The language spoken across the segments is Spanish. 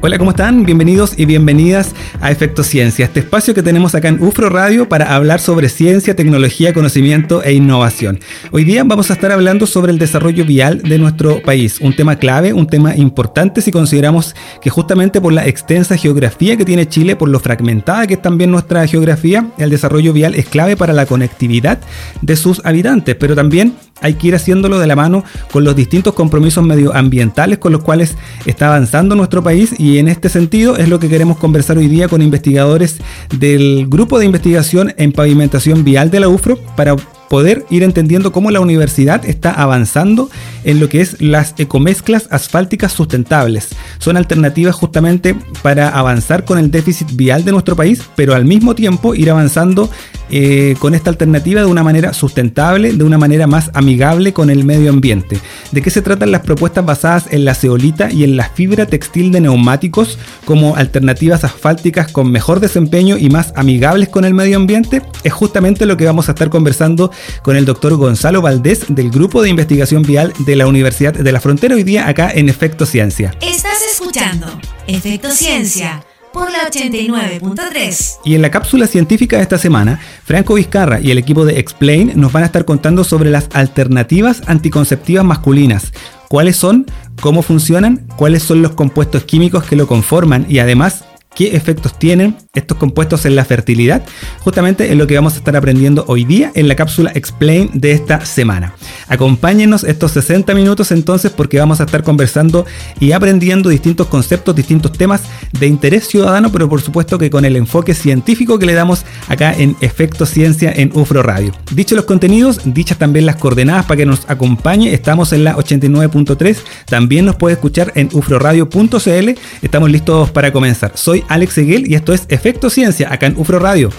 Hola, ¿cómo están? Bienvenidos y bienvenidas a Efecto Ciencia, este espacio que tenemos acá en UFRO Radio para hablar sobre ciencia, tecnología, conocimiento e innovación. Hoy día vamos a estar hablando sobre el desarrollo vial de nuestro país, un tema clave, un tema importante si consideramos que justamente por la extensa geografía que tiene Chile, por lo fragmentada que es también nuestra geografía, el desarrollo vial es clave para la conectividad de sus habitantes, pero también hay que ir haciéndolo de la mano con los distintos compromisos medioambientales con los cuales está avanzando nuestro país y en este sentido es lo que queremos conversar hoy día con investigadores del grupo de investigación en pavimentación vial de la UFRO para poder ir entendiendo cómo la universidad está avanzando en lo que es las ecomezclas asfálticas sustentables. Son alternativas justamente para avanzar con el déficit vial de nuestro país, pero al mismo tiempo ir avanzando eh, con esta alternativa de una manera sustentable, de una manera más amigable con el medio ambiente. ¿De qué se tratan las propuestas basadas en la ceolita y en la fibra textil de neumáticos como alternativas asfálticas con mejor desempeño y más amigables con el medio ambiente? Es justamente lo que vamos a estar conversando con el doctor Gonzalo Valdés del Grupo de Investigación Vial de la Universidad de la Frontera hoy día acá en Efecto Ciencia. Estás escuchando Efecto Ciencia por la 89.3. Y en la cápsula científica de esta semana, Franco Vizcarra y el equipo de Explain nos van a estar contando sobre las alternativas anticonceptivas masculinas. ¿Cuáles son? ¿Cómo funcionan? ¿Cuáles son los compuestos químicos que lo conforman? Y además, qué efectos tienen estos compuestos en la fertilidad, justamente es lo que vamos a estar aprendiendo hoy día en la cápsula Explain de esta semana. Acompáñenos estos 60 minutos entonces porque vamos a estar conversando y aprendiendo distintos conceptos, distintos temas de interés ciudadano, pero por supuesto que con el enfoque científico que le damos acá en Efecto Ciencia en UFRO Radio. Dicho los contenidos, dichas también las coordenadas para que nos acompañe, estamos en la 89.3, también nos puede escuchar en ufroradio.cl, estamos listos para comenzar. Soy Alex Seguel y esto es Efecto Ciencia acá en UFRO Radio.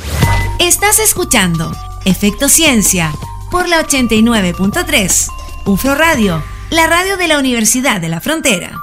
Estás escuchando Efecto Ciencia por la 89.3 UFRO Radio, la radio de la Universidad de la Frontera.